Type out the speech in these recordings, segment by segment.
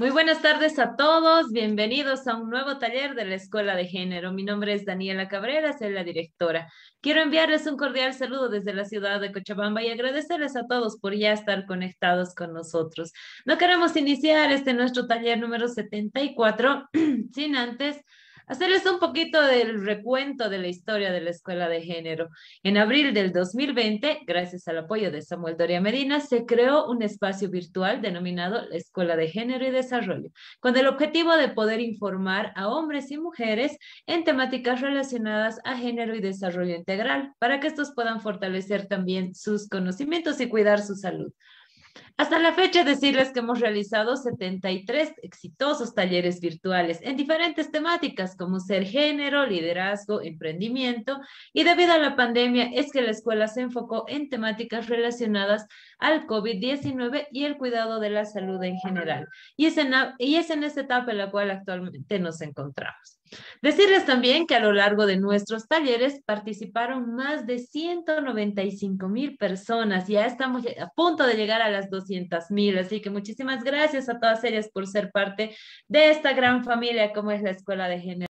Muy buenas tardes a todos, bienvenidos a un nuevo taller de la Escuela de Género. Mi nombre es Daniela Cabrera, soy la directora. Quiero enviarles un cordial saludo desde la ciudad de Cochabamba y agradecerles a todos por ya estar conectados con nosotros. No queremos iniciar este nuestro taller número 74 sin antes hacerles un poquito del recuento de la historia de la Escuela de Género. En abril del 2020, gracias al apoyo de Samuel Doria Medina, se creó un espacio virtual denominado la Escuela de Género y Desarrollo, con el objetivo de poder informar a hombres y mujeres en temáticas relacionadas a género y desarrollo integral, para que estos puedan fortalecer también sus conocimientos y cuidar su salud. Hasta la fecha, decirles que hemos realizado 73 exitosos talleres virtuales en diferentes temáticas como ser género, liderazgo, emprendimiento y debido a la pandemia es que la escuela se enfocó en temáticas relacionadas al COVID-19 y el cuidado de la salud en general. Y es en, y es en esta etapa en la cual actualmente nos encontramos. Decirles también que a lo largo de nuestros talleres participaron más de 195 mil personas. Ya estamos a punto de llegar a las 200 mil. Así que muchísimas gracias a todas ellas por ser parte de esta gran familia como es la Escuela de Género.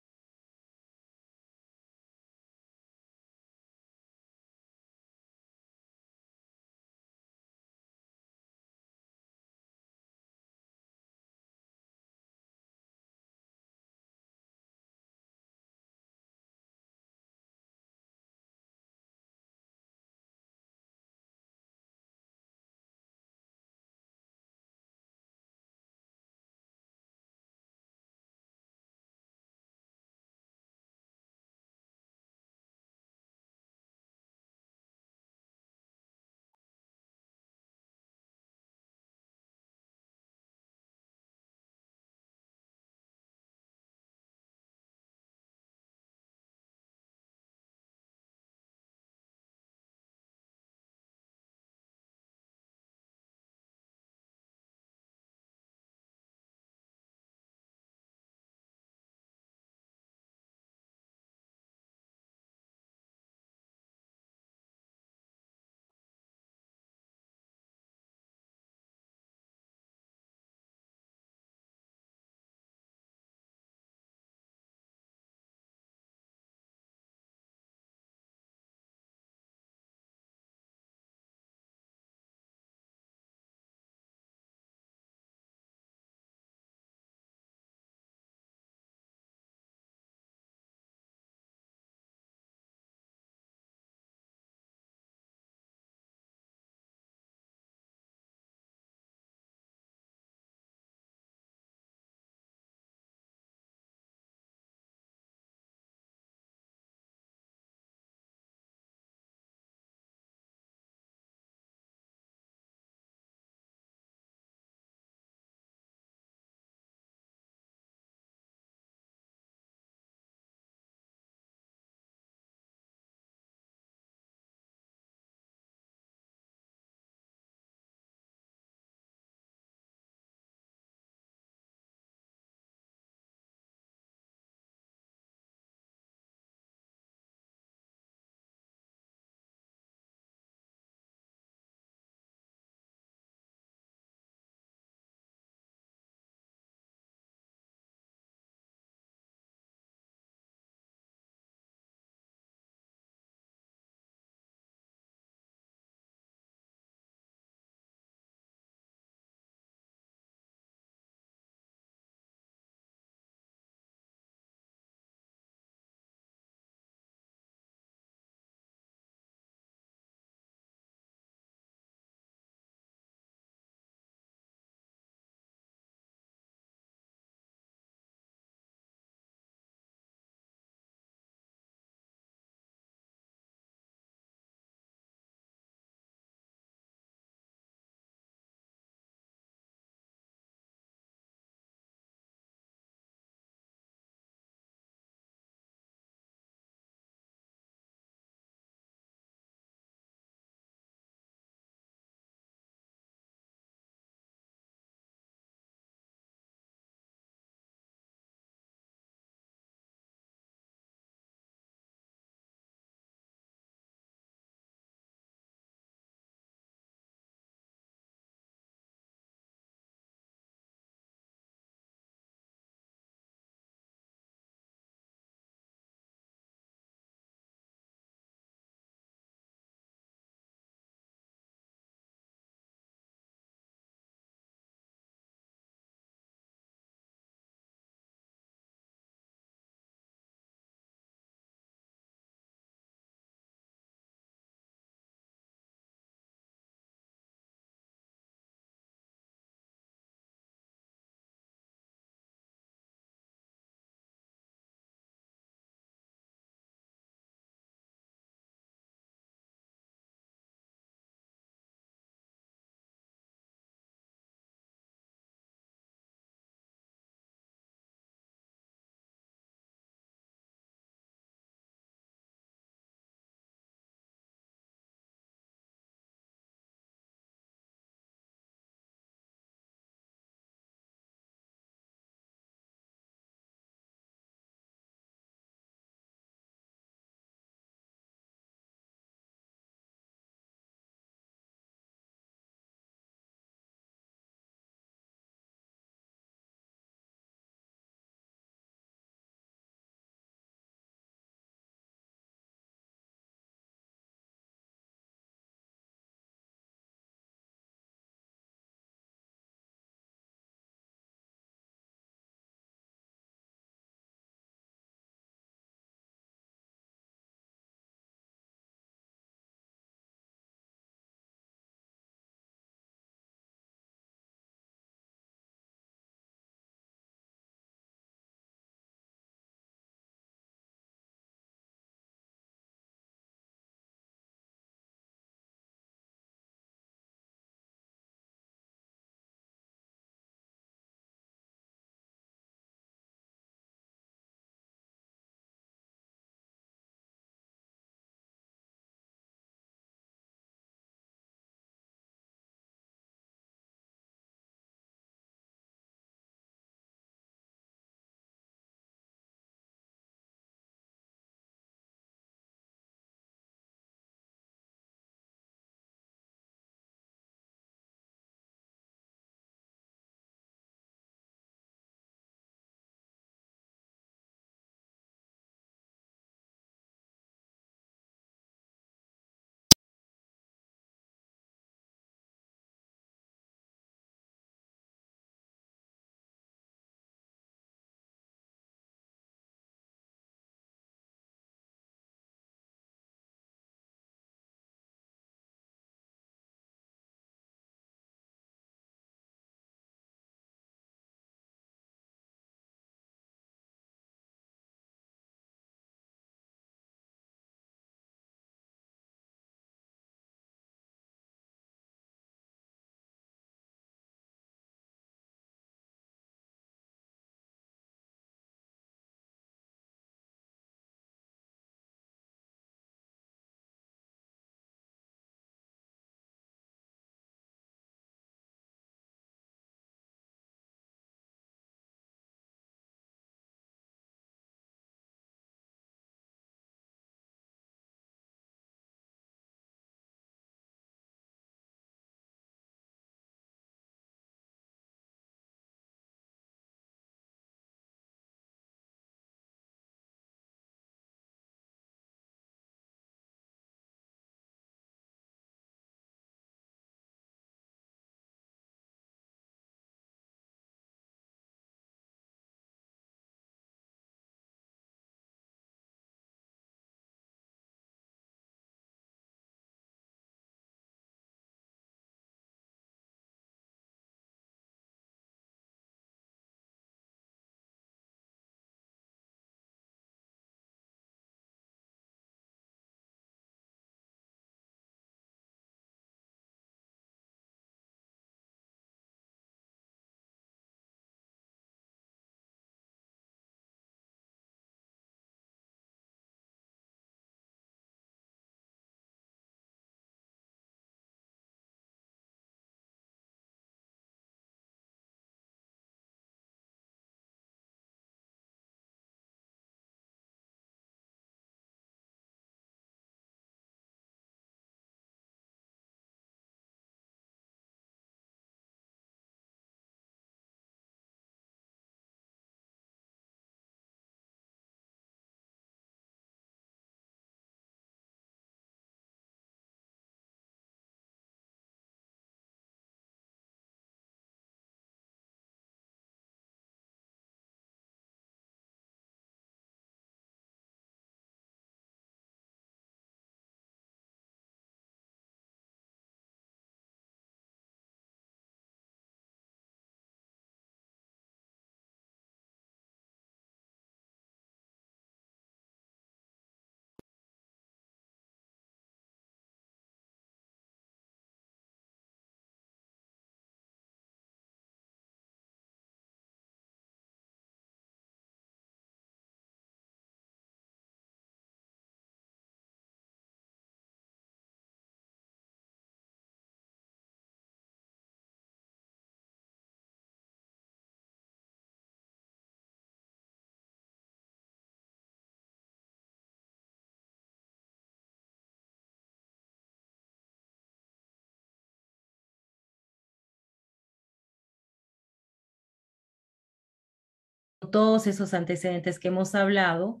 Todos esos antecedentes que hemos hablado,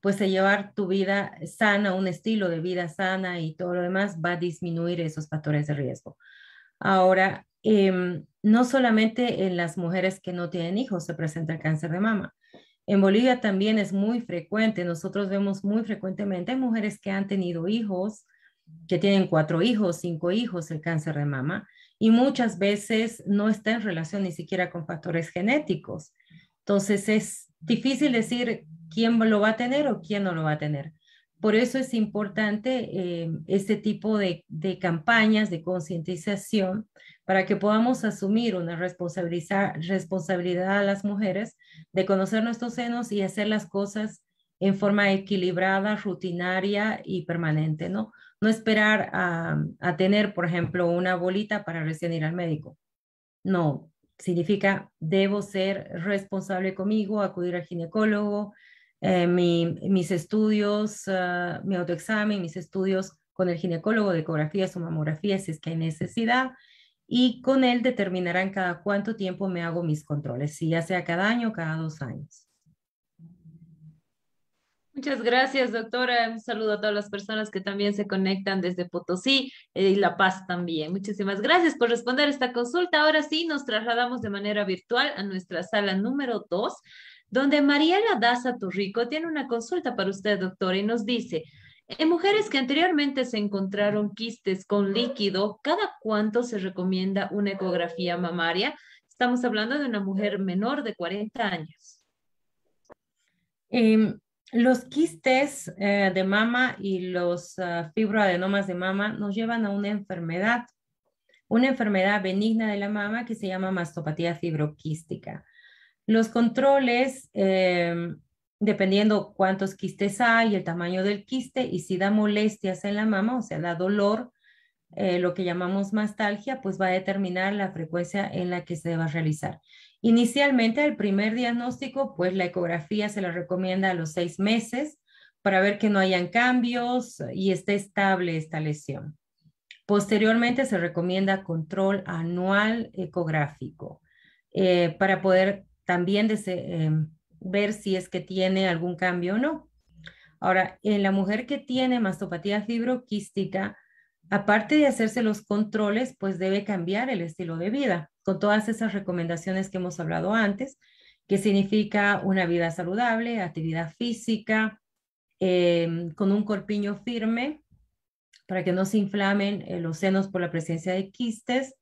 pues a llevar tu vida sana, un estilo de vida sana y todo lo demás va a disminuir esos factores de riesgo. Ahora, em, no solamente en las mujeres que no tienen hijos se presenta el cáncer de mama. En Bolivia también es muy frecuente, nosotros vemos muy frecuentemente mujeres que han tenido hijos, que tienen cuatro hijos, cinco hijos, el cáncer de mama, y muchas veces no está en relación ni siquiera con factores genéticos. Entonces es difícil decir quién lo va a tener o quién no lo va a tener. Por eso es importante eh, este tipo de, campañas de concientización para que podamos asumir una responsabilidad a las mujeres de conocer nuestros senos y hacer las cosas en forma equilibrada, rutinaria y permanente, ¿no? No esperar a, a tener, por ejemplo, una bolita para recién ir al médico. No, significa debo ser responsable conmigo, acudir al ginecólogo, eh, mis estudios, uh, mi autoexamen, mis estudios con el ginecólogo de ecografías o mamografías si es que hay necesidad y con él determinarán cada cuánto tiempo me hago mis controles, si ya sea cada año o cada dos años. Muchas gracias, doctora. Un saludo a todas las personas que también se conectan desde Potosí eh, y La Paz también. Muchísimas gracias por responder esta consulta. Ahora sí, nos trasladamos de manera virtual a nuestra sala número dos, donde Mariela Daza Turrico tiene una consulta para usted, doctora, y nos dice, en mujeres que anteriormente se encontraron quistes con líquido, ¿cada cuánto se recomienda una ecografía mamaria? Estamos hablando de una mujer menor de 40 años. Em, los quistes eh, de mama y los uh, fibroadenomas de mama nos llevan a una enfermedad, una enfermedad benigna de la mama que se llama mastopatía fibroquística. Los controles em, dependiendo cuántos quistes hay, el tamaño del quiste y si da molestias en la mama, o sea, da dolor, eh, lo que llamamos mastalgia, pues va a determinar la frecuencia en la que se va a realizar. Inicialmente, el primer diagnóstico, pues la ecografía se la recomienda a los seis meses para ver que no hayan cambios y esté estable esta lesión. Posteriormente, se recomienda control anual ecográfico eh, para poder también em, ver si es que tiene algún cambio o no. Ahora, en la mujer que tiene mastopatía fibroquística, aparte de hacerse los controles, pues debe cambiar el estilo de vida con todas esas recomendaciones que hemos hablado antes, que significa una vida saludable, actividad física, em, con un corpiño firme para que no se inflamen eh, los senos por la presencia de quistes,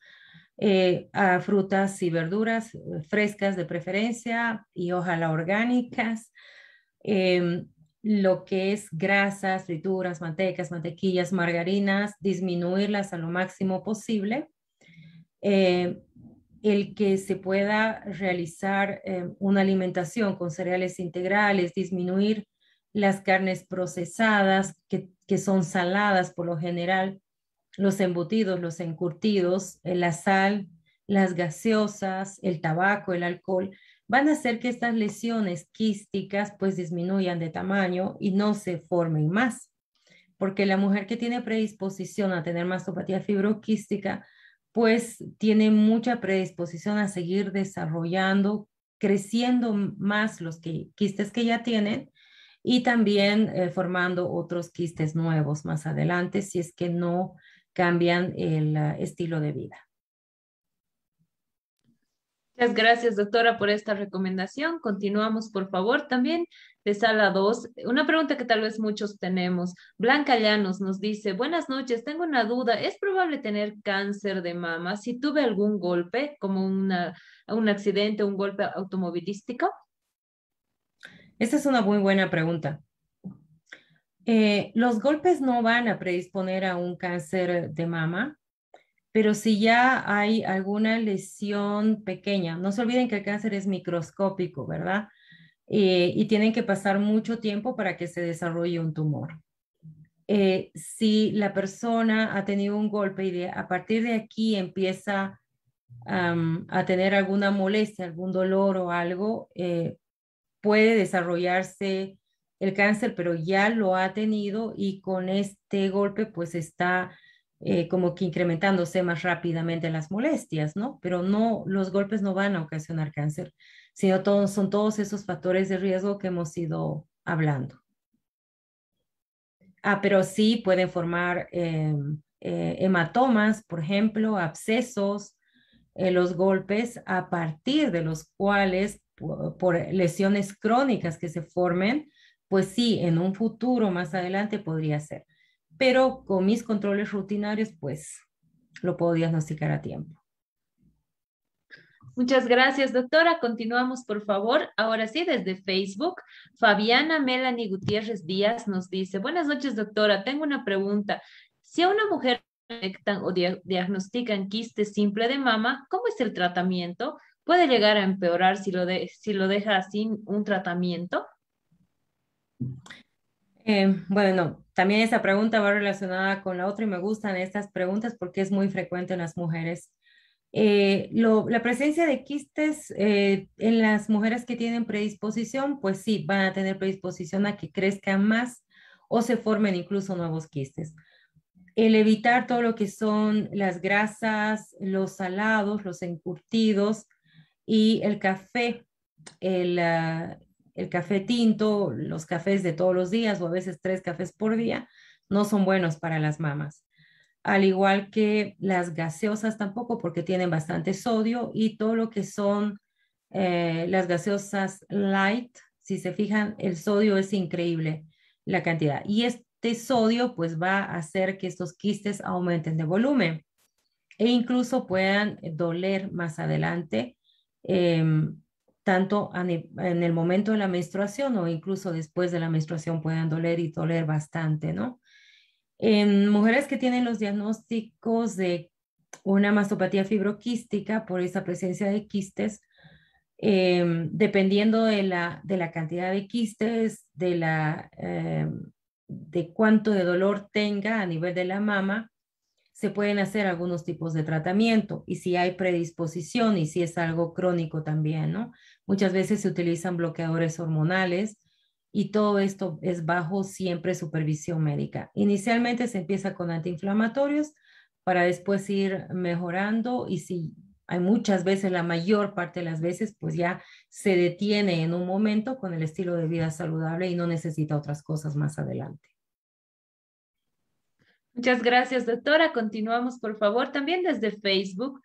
eh, frutas y verduras eh, frescas de preferencia y ojalá orgánicas. Em, lo que es grasas, frituras, mantecas, mantequillas, margarinas, disminuirlas a lo máximo posible. El que se pueda realizar una alimentación con cereales integrales, disminuir las carnes procesadas que, que son saladas por lo general, los embutidos, los encurtidos, eh, la sal, las gaseosas, el tabaco, el alcohol, van a hacer que estas lesiones quísticas pues disminuyan de tamaño y no se formen más. Porque la mujer que tiene predisposición a tener mastopatía fibroquística, pues tiene mucha predisposición a seguir desarrollando, creciendo más los quistes que ya tienen y también eh, formando otros quistes nuevos más adelante si es que no cambian el ah, estilo de vida. Muchas gracias, doctora, por esta recomendación. Continuamos, por favor, también de sala 2. Una pregunta que tal vez muchos tenemos. Blanca Llanos nos dice, buenas noches, tengo una duda. ¿Es probable tener cáncer de mama si tuve algún golpe, como una, un accidente, un golpe automovilístico? Esa es una muy buena pregunta. Eh, los golpes no van a predisponer a un cáncer de mama, pero si ya hay alguna lesión pequeña, no se olviden que el cáncer es microscópico, ¿verdad? Eh, y tienen que pasar mucho tiempo para que se desarrolle un tumor. Eh, si la persona ha tenido un golpe y a partir de aquí empieza a tener alguna molestia, algún dolor o algo, puede desarrollarse el cáncer, pero ya lo ha tenido y con este golpe pues está eh, como que incrementándose más rápidamente las molestias, ¿no? Pero no, los golpes no van a ocasionar cáncer. Sino son todos esos factores de riesgo que hemos ido hablando. Ah, pero sí pueden formar em, eh, hematomas, por ejemplo, abscesos, eh, los golpes a partir de los cuales por, lesiones crónicas que se formen, pues sí, en un futuro más adelante podría ser. Pero con mis controles rutinarios, pues lo puedo diagnosticar a tiempo. Muchas gracias, doctora. Continuamos, por favor. Ahora sí, desde Facebook, Fabiana Melanie Gutiérrez Díaz nos dice, buenas noches, doctora. Tengo una pregunta. Si a una mujer detectan o diagnostican quiste simple de mama, ¿cómo es el tratamiento? ¿Puede llegar a empeorar si lo, si lo deja sin un tratamiento? Eh, bueno, también esa pregunta va relacionada con la otra y me gustan estas preguntas porque es muy frecuente en las mujeres. Eh, la presencia de quistes eh, en las mujeres que tienen predisposición, pues sí, van a tener predisposición a que crezcan más o se formen incluso nuevos quistes. El evitar todo lo que son las grasas, los salados, los encurtidos y el café, el, ah, el café tinto, los cafés de todos los días o a veces tres cafés por día, no son buenos para las mamas al igual que las gaseosas tampoco porque tienen bastante sodio y todo lo que son eh, las gaseosas light, si se fijan, el sodio es increíble la cantidad. Y este sodio pues va a hacer que estos quistes aumenten de volumen e incluso puedan doler más adelante, em, tanto en el momento de la menstruación o incluso después de la menstruación puedan doler y doler bastante, ¿no? En mujeres que tienen los diagnósticos de una mastopatía fibroquística por esa presencia de quistes, em, dependiendo de la, de la, cantidad de quistes, de, la, em, de cuánto de dolor tenga a nivel de la mama, se pueden hacer algunos tipos de tratamiento y si hay predisposición y si es algo crónico también, ¿no? Muchas veces se utilizan bloqueadores hormonales y todo esto es bajo siempre supervisión médica. Inicialmente se empieza con antiinflamatorios para después ir mejorando y si hay muchas veces, la mayor parte de las veces, pues ya se detiene en un momento con el estilo de vida saludable y no necesita otras cosas más adelante. Muchas gracias, doctora. Continuamos, por favor, también desde Facebook.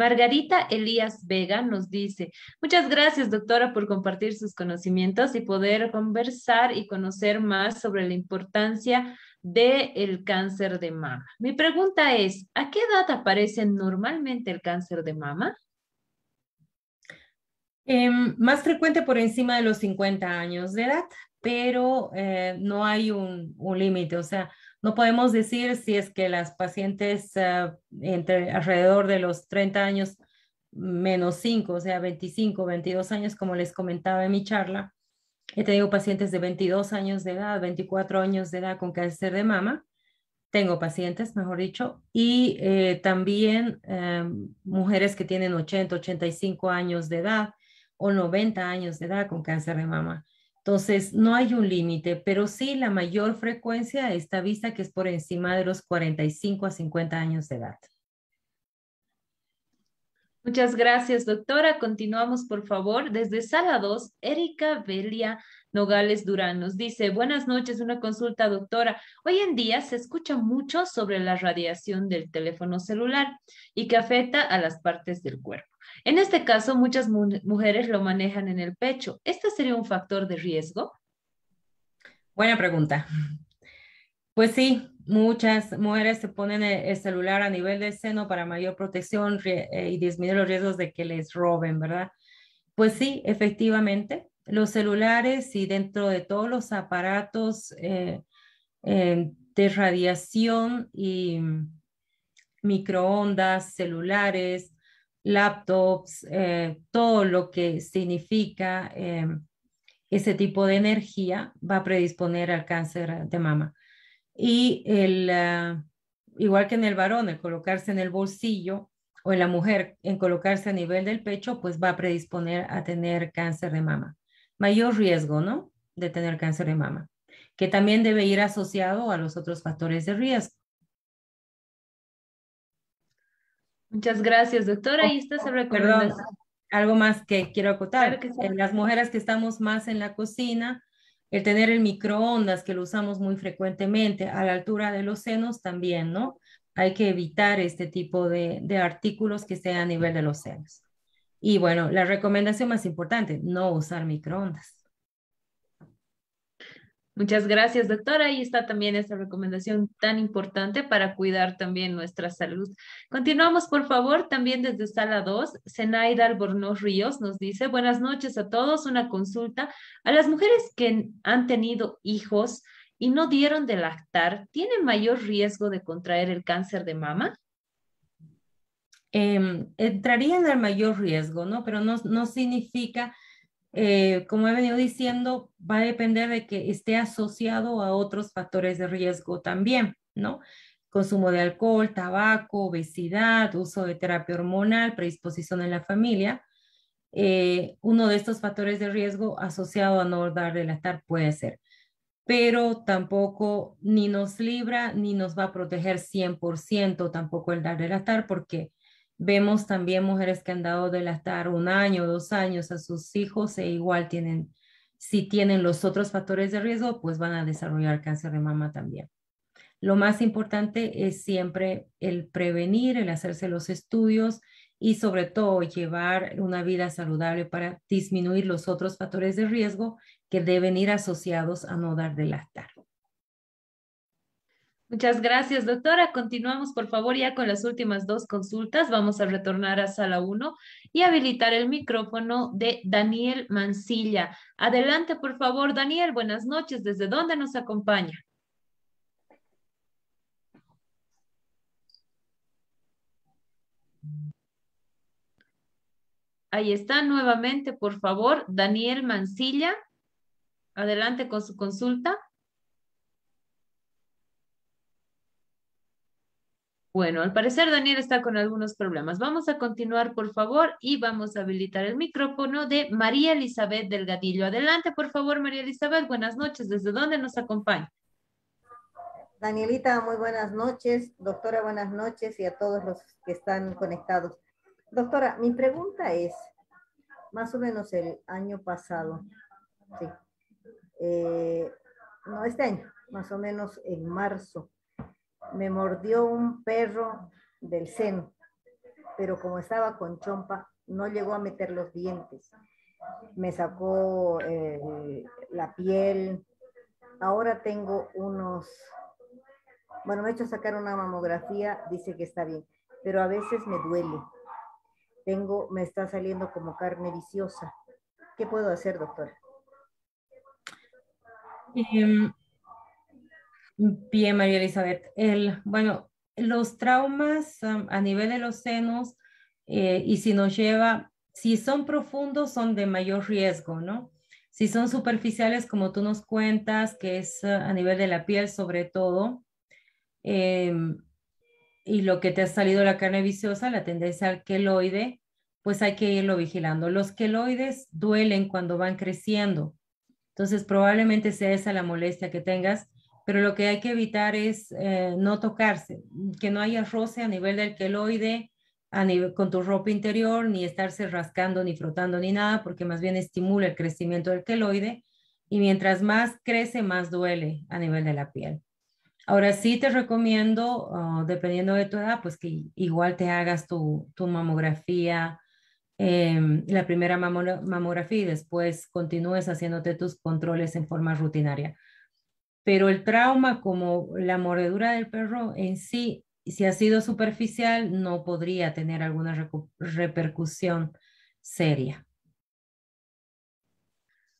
Margarita Elías Vega nos dice, muchas gracias doctora por compartir sus conocimientos y poder conversar y conocer más sobre la importancia del cáncer de mama. Mi pregunta es, ¿a qué edad aparece normalmente el cáncer de mama? Em, más frecuente por encima de los 50 años de edad, pero eh, no hay un, un límite. O sea, no podemos decir si es que las pacientes ah, entre alrededor de los 30 años menos 5, o sea, 25, 22 años, como les comentaba en mi charla, he tenido pacientes de 22 años de edad, 24 años de edad con cáncer de mama. Tengo pacientes, mejor dicho, y eh, también em, mujeres que tienen 80, 85 años de edad o 90 años de edad con cáncer de mama. Entonces, no hay un límite, pero sí la mayor frecuencia está vista que es por encima de los 45 a 50 años de edad. Muchas gracias, doctora. Continuamos, por favor. Desde Sala 2, Erika Belia Nogales Durán nos dice, buenas noches, una consulta, doctora. Hoy en día se escucha mucho sobre la radiación del teléfono celular y que afecta a las partes del cuerpo. En este caso, muchas mujeres lo manejan en el pecho. ¿Este sería un factor de riesgo? Buena pregunta. Pues sí, muchas mujeres se ponen el celular a nivel del seno para mayor protección eh, y disminuir los riesgos de que les roben, ¿verdad? Pues sí, efectivamente, los celulares y dentro de todos los aparatos eh, eh, de radiación y microondas, celulares, laptops, eh, todo lo que significa eh, ese tipo de energía va a predisponer al cáncer de mama. Y el, ah, igual que en el varón, el colocarse en el bolsillo o en la mujer, en colocarse a nivel del pecho, pues va a predisponer a tener cáncer de mama. Mayor riesgo, ¿no? De tener cáncer de mama, que también debe ir asociado a los otros factores de riesgo. Muchas gracias, doctora. Y esta se recomendación. algo más que quiero acotar. las mujeres que estamos más en la cocina, el tener el microondas, que lo usamos muy frecuentemente, a la altura de los senos también, ¿no? Hay que evitar este tipo de, de artículos que estén a nivel de los senos. Y bueno, la recomendación más importante, no usar microondas. Muchas gracias, doctora. Ahí está también esta recomendación tan importante para cuidar también nuestra salud. Continuamos, por favor, también desde sala 2. Zenaida Albornoz Ríos nos dice, buenas noches a todos. Una consulta. A las mujeres que han tenido hijos y no dieron de lactar, ¿tienen mayor riesgo de contraer el cáncer de mama? Eh, entrarían al mayor riesgo, ¿no? Pero no, no significa eh, como he venido diciendo, va a depender de que esté asociado a otros factores de riesgo también, ¿no? Consumo de alcohol, tabaco, obesidad, uso de terapia hormonal, predisposición en la familia. Eh, uno de estos factores de riesgo asociado a no dar de lactar puede ser, pero tampoco ni nos libra ni nos va a proteger 100% tampoco el dar de lactar porque Vemos también mujeres que han dado de lactar un año, dos años a sus hijos e igual tienen, si tienen los otros factores de riesgo, pues van a desarrollar cáncer de mama también. Lo más importante es siempre el prevenir, el hacerse los estudios y sobre todo llevar una vida saludable para disminuir los otros factores de riesgo que deben ir asociados a no dar de lactar. Muchas gracias, doctora. Continuamos, por favor, ya con las últimas dos consultas. Vamos a retornar a sala 1 y habilitar el micrófono de Daniel Mancilla. Adelante, por favor, Daniel. Buenas noches. ¿Desde dónde nos acompaña? Ahí está nuevamente, por favor, Daniel Mancilla. Adelante con su consulta. Bueno, al parecer Daniel está con algunos problemas. Vamos a continuar, por favor, y vamos a habilitar el micrófono de María Elizabeth Delgadillo. Adelante, por favor, María Elizabeth. Buenas noches. ¿Desde dónde nos acompaña? Danielita, muy buenas noches. Doctora, buenas noches y a todos los que están conectados. Doctora, mi pregunta es, más o menos el año pasado, sí, eh, no, este año, más o menos en marzo, me mordió un perro del seno, pero como estaba con chompa, no llegó a meter los dientes. Me sacó eh, la piel. Ahora tengo unos, bueno, me he hecho sacar una mamografía, dice que está bien, pero a veces me duele. Tengo, me está saliendo como carne viciosa. ¿Qué puedo hacer, doctora? Em, Bien, María Elizabeth. El, bueno, los traumas a nivel de los senos eh, y si nos lleva, si son profundos, son de mayor riesgo, ¿no? Si son superficiales, como tú nos cuentas, que es a nivel de la piel sobre todo, em, y lo que te ha salido la carne viciosa, la tendencia al queloide, pues hay que irlo vigilando. Los queloides duelen cuando van creciendo. Entonces, probablemente sea esa la molestia que tengas pero lo que hay que evitar es eh, no tocarse, que no haya roce a nivel del queloide, con tu ropa interior, ni estarse rascando, ni frotando, ni nada, porque más bien estimula el crecimiento del queloide y mientras más crece, más duele a nivel de la piel. Ahora sí te recomiendo, oh, dependiendo de tu edad, pues que igual te hagas tu, mamografía, em, la primera mamografía y después continúes haciéndote tus controles en forma rutinaria pero el trauma como la mordedura del perro en sí, si ha sido superficial, no podría tener alguna repercusión seria.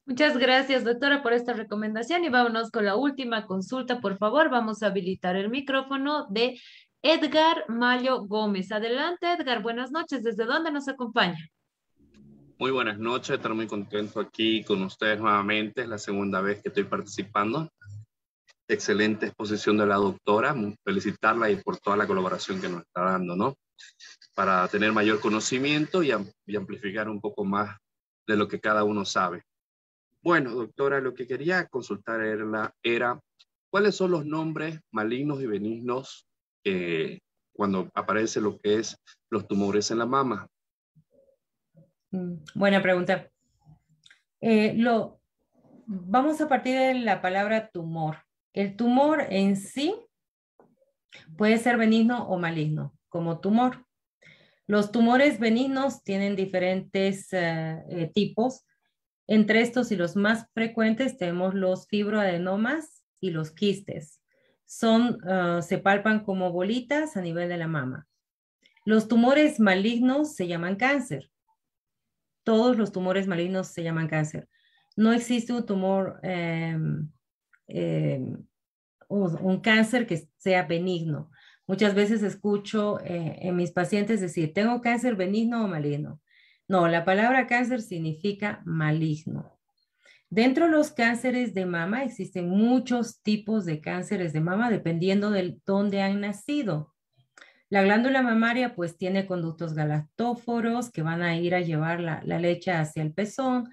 Muchas gracias, doctora, por esta recomendación y vámonos con la última consulta, por favor. Vamos a habilitar el micrófono de Edgar Mayo Gómez. Adelante, Edgar. Buenas noches. ¿Desde dónde nos acompaña? Muy buenas noches. Estoy muy contento aquí con ustedes nuevamente. Es la segunda vez que estoy participando excelente exposición de la doctora, felicitarla y por toda la colaboración que nos está dando, ¿no? Para tener mayor conocimiento y, amplificar un poco más de lo que cada uno sabe. Bueno, doctora, lo que quería consultar era, era cuáles son los nombres malignos y benignos cuando aparece lo que es los tumores en la mama. Mm, buena pregunta. Eh, lo, vamos a partir de la palabra tumor. El tumor en sí puede ser benigno o maligno, como tumor. Los tumores benignos tienen diferentes eh, eh, tipos. Entre estos y los más frecuentes tenemos los fibroadenomas y los quistes. Son, ah, se palpan como bolitas a nivel de la mama. Los tumores malignos se llaman cáncer. Todos los tumores malignos se llaman cáncer. No existe un tumor, em, em, un cáncer que sea benigno. Muchas veces escucho eh, en mis pacientes decir, tengo cáncer benigno o maligno. No, la palabra cáncer significa maligno. Dentro de los cánceres de mama existen muchos tipos de cánceres de mama dependiendo de dónde han nacido. La glándula mamaria pues tiene conductos galactóforos que van a ir a llevar la, leche hacia el pezón.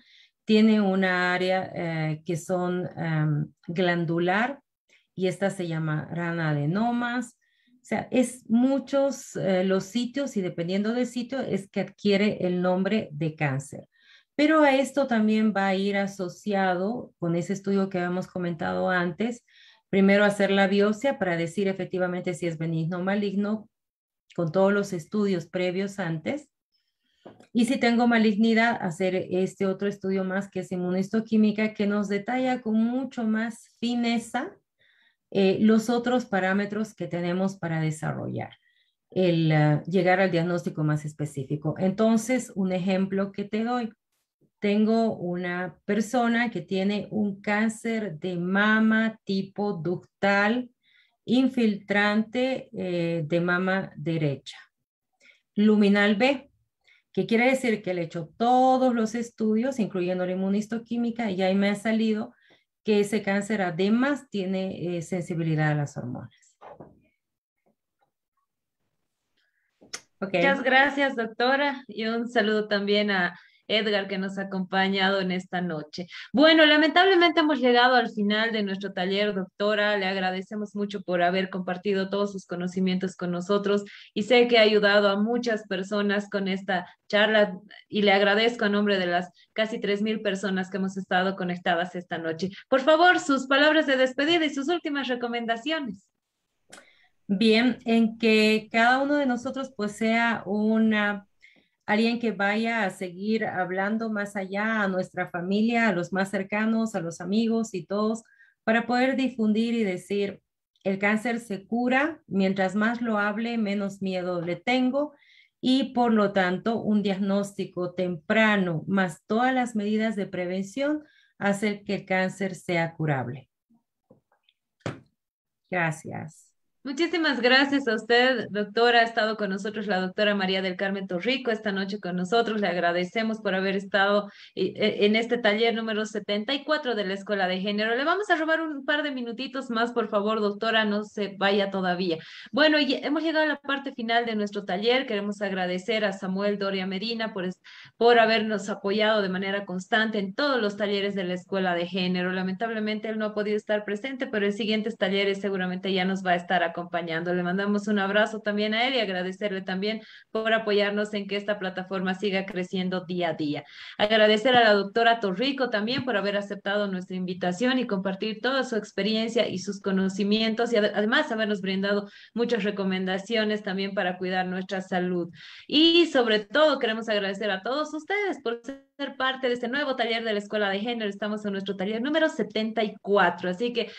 Tiene una área eh, que son em, glandular y esta se llamarán adenomas. O sea, es muchos eh, los sitios y dependiendo del sitio es que adquiere el nombre de cáncer. Pero a esto también va a ir asociado con ese estudio que habíamos comentado antes. Primero hacer la biopsia para decir efectivamente si es benigno o maligno con todos los estudios previos antes. Y si tengo malignidad, hacer este otro estudio más que es inmunistoquímica que nos detalla con mucho más fineza eh, los otros parámetros que tenemos para desarrollar, el ah, llegar al diagnóstico más específico. Entonces, un ejemplo que te doy. Tengo una persona que tiene un cáncer de mama tipo ductal infiltrante eh, de mama derecha. Luminal B, que quiere decir que le he hecho todos los estudios, incluyendo la inmunistoquímica, y ahí me ha salido que ese cáncer además tiene eh, sensibilidad a las hormonas. Muchas gracias, doctora, y un saludo también a Edgar que nos ha acompañado en esta noche. Bueno, lamentablemente hemos llegado al final de nuestro taller, doctora. Le agradecemos mucho por haber compartido todos sus conocimientos con nosotros y sé que ha ayudado a muchas personas con esta charla y le agradezco a nombre de las casi 3.000 personas que hemos estado conectadas esta noche. Por favor, sus palabras de despedida y sus últimas recomendaciones. Bien, en que cada uno de nosotros pues sea una alguien que vaya a seguir hablando más allá a nuestra familia, a los más cercanos, a los amigos y todos, para poder difundir y decir, el cáncer se cura, mientras más lo hable, menos miedo le tengo y por lo tanto un diagnóstico temprano más todas las medidas de prevención hace que el cáncer sea curable. Gracias. Muchísimas gracias a usted, doctora. Ha estado con nosotros la doctora María del Carmen Torrico esta noche con nosotros. Le agradecemos por haber estado eh, eh, en este taller número 74 de la Escuela de Género. Le vamos a robar un par de minutitos más, por favor, doctora, no se vaya todavía. Bueno, hemos llegado a la parte final de nuestro taller. Queremos agradecer a Samuel Doria Medina por, por habernos apoyado de manera constante en todos los talleres de la Escuela de Género. Lamentablemente él no ha podido estar presente, pero en siguientes talleres seguramente ya nos va a estar acompañando acompañando. Le mandamos un abrazo también a él y agradecerle también por apoyarnos en que esta plataforma siga creciendo día a día. Agradecer a la doctora Torrico también por haber aceptado nuestra invitación y compartir toda su experiencia y sus conocimientos y además habernos brindado muchas recomendaciones también para cuidar nuestra salud. Y sobre todo queremos agradecer a todos ustedes por ser parte de este nuevo taller de la Escuela de Género. Estamos en nuestro taller número 74, así que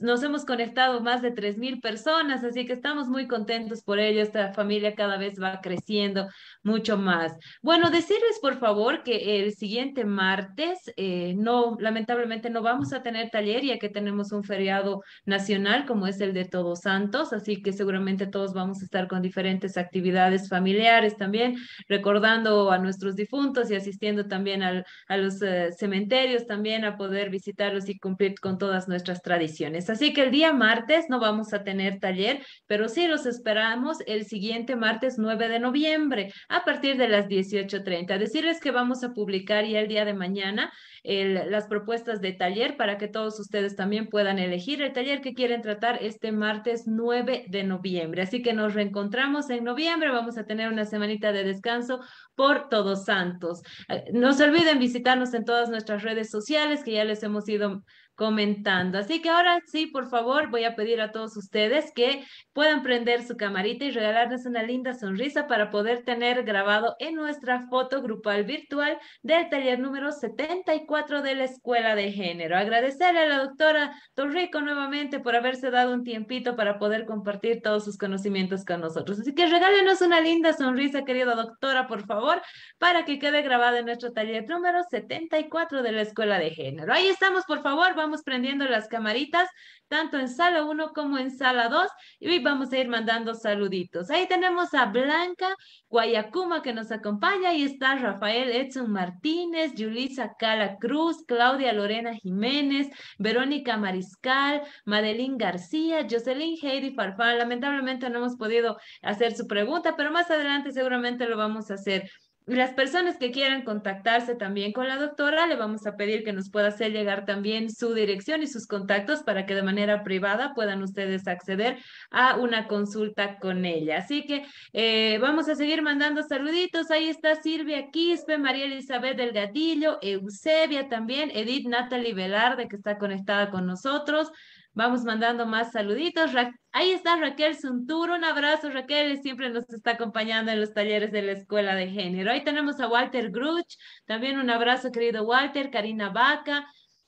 nos hemos conectado más de 3.000 personas, así que estamos muy contentos por ello. Esta familia cada vez va creciendo mucho más. Bueno, decirles por favor que el siguiente martes, eh, no, lamentablemente no vamos a tener taller ya que tenemos un feriado nacional como es el de Todos Santos, así que seguramente todos vamos a estar con diferentes actividades familiares también, recordando a nuestros difuntos y asistiendo también a los eh, cementerios también a poder visitarlos y cumplir con todas nuestras tradiciones. Así que el día martes no vamos a tener taller, pero sí los esperamos el siguiente martes 9 de noviembre a partir de las 18.30. Decirles que vamos a publicar ya el día de mañana las propuestas de taller para que todos ustedes también puedan elegir el taller que quieren tratar este martes 9 de noviembre. Así que nos reencontramos en noviembre, vamos a tener una semanita de descanso por Todos Santos. Eh, no se olviden visitarnos en todas nuestras redes sociales que ya les hemos ido comentando. Así que ahora sí, por favor, voy a pedir a todos ustedes que puedan prender su camarita y regalarnos una linda sonrisa para poder tener grabado en nuestra foto grupal virtual del taller número 74 de la Escuela de Género. Agradecerle a la doctora Torrico nuevamente por haberse dado un tiempito para poder compartir todos sus conocimientos con nosotros. Así que regálenos una linda sonrisa, querida doctora, por favor, para que quede grabada en nuestro taller número 74 de la Escuela de Género. Ahí estamos, por favor, vamos prendiendo las camaritas, tanto en sala 1 como en sala 2, y vamos a ir mandando saluditos. Ahí tenemos a Blanca Guayacuma que nos acompaña, ahí está Rafael Edson Martínez, Julisa Cala Cruz, Claudia Lorena Jiménez, Verónica Mariscal, Madeline García, Jocelyn Heidi Farfán. Lamentablemente no hemos podido hacer su pregunta, pero más adelante seguramente lo vamos a hacer. Las personas que quieran contactarse también con la doctora, le vamos a pedir que nos pueda hacer llegar también su dirección y sus contactos para que de manera privada puedan ustedes acceder a una consulta con ella. Así que eh, vamos a seguir mandando saluditos. Ahí está Silvia Quispe, María Elizabeth Delgadillo, Eusebia también, Edith Natalie Velarde que está conectada con nosotros. Vamos mandando más saluditos. Ahí está Raquel Sunturo. Un abrazo, Raquel. Siempre nos está acompañando en los talleres de la Escuela de Género. Ahí tenemos a Walter Gruch. También un abrazo, querido Walter. Karina Vaca.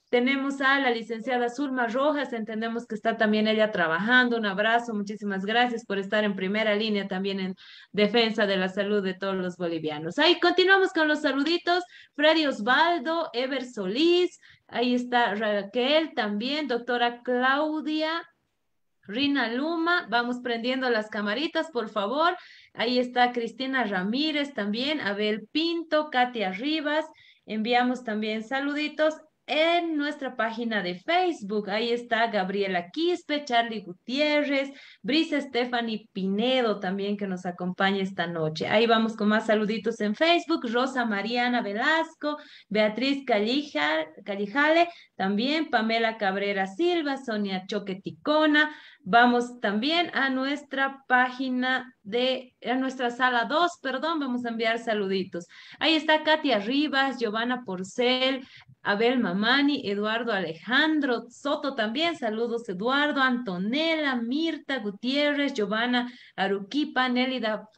Tenemos a la licenciada Zulma Rojas, entendemos que está también ella trabajando. Un abrazo, muchísimas gracias por estar en primera línea también en defensa de la salud de todos los bolivianos. Ahí continuamos con los saluditos. Freddy Osvaldo, Ever Solís, Ahí está Raquel también, doctora Claudia, Rina Luma. Vamos prendiendo las camaritas, por favor. Ahí está Cristina Ramírez también, Abel Pinto, Katia Rivas. Enviamos también saluditos en nuestra página de Facebook. Ahí está Gabriela Quispe, Charlie Gutiérrez, Brisa Stephanie Pinedo también que nos acompaña esta noche. Ahí vamos con más saluditos en Facebook. Rosa Mariana Velasco, Beatriz Callijale, también Pamela Cabrera Silva, Sonia Choqueticona. Vamos también a nuestra página de, a nuestra sala 2, perdón, vamos a enviar saluditos. Ahí está Katia Rivas, Giovanna Porcel, Abel Mamani, Eduardo Alejandro Soto también, saludos Eduardo, Antonella, Mirta Gutiérrez, Giovanna Aruquipa, Nélida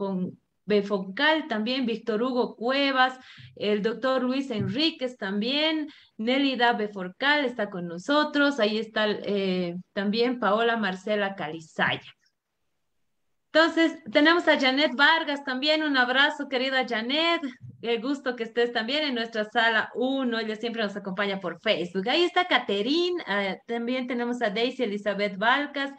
Befoncal también, Víctor Hugo Cuevas, el doctor Luis Enríquez también, Nélida Beforcal está con nosotros, ahí está eh, también Paola Marcela Calizaya. Entonces, tenemos a Janet Vargas también. Un abrazo, querida Janet. El gusto que estés también en nuestra sala 1. Ella siempre nos acompaña por Facebook. Ahí está Caterín. Ah, también tenemos a Daisy Elizabeth Valcas.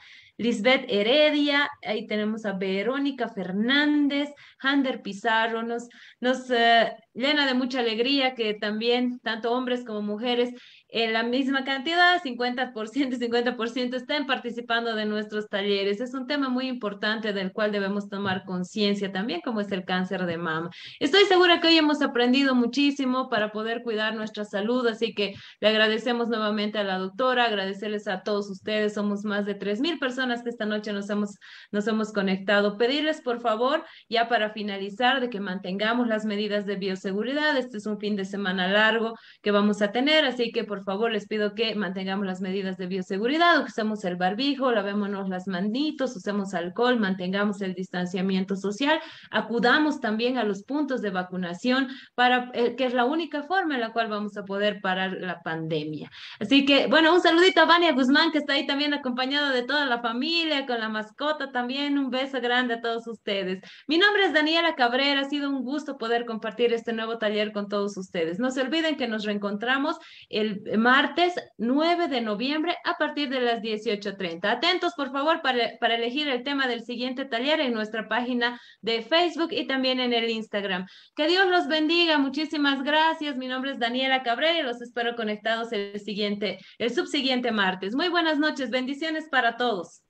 Lisbeth Heredia, ahí tenemos a Verónica Fernández, Hander Pizarro, nos, nos eh, llena de mucha alegría que también tanto hombres como mujeres en la misma cantidad, 50% y 50% estén participando de nuestros talleres. Es un tema muy importante del cual debemos tomar conciencia también, como es el cáncer de mama. Estoy segura que hoy hemos aprendido muchísimo para poder cuidar nuestra salud, así que le agradecemos nuevamente a la doctora, agradecerles a todos ustedes. Somos más de 3.000 personas que esta noche nos hemos, nos hemos conectado. Pedirles, por favor, ya para finalizar, de que mantengamos las medidas de bioseguridad. Este es un fin de semana largo que vamos a tener, así que por favor les pido que mantengamos las medidas de bioseguridad, usemos el barbijo, lavémonos las manitos, usemos alcohol, mantengamos el distanciamiento social, acudamos también a los puntos de vacunación para eh, que es la única forma en la cual vamos a poder parar la pandemia. Así que, bueno, un saludito a Vania Guzmán que está ahí también acompañada de toda la familia, con la mascota también, un beso grande a todos ustedes. Mi nombre es Daniela Cabrera, ha sido un gusto poder compartir este nuevo taller con todos ustedes. No se olviden que nos reencontramos el martes 9 de noviembre a partir de las 18.30. Atentos, por favor, para, para, elegir el tema del siguiente taller en nuestra página de Facebook y también en el Instagram. Que Dios los bendiga. Muchísimas gracias. Mi nombre es Daniela Cabrera y los espero conectados el siguiente, el subsiguiente martes. Muy buenas noches. Bendiciones para todos.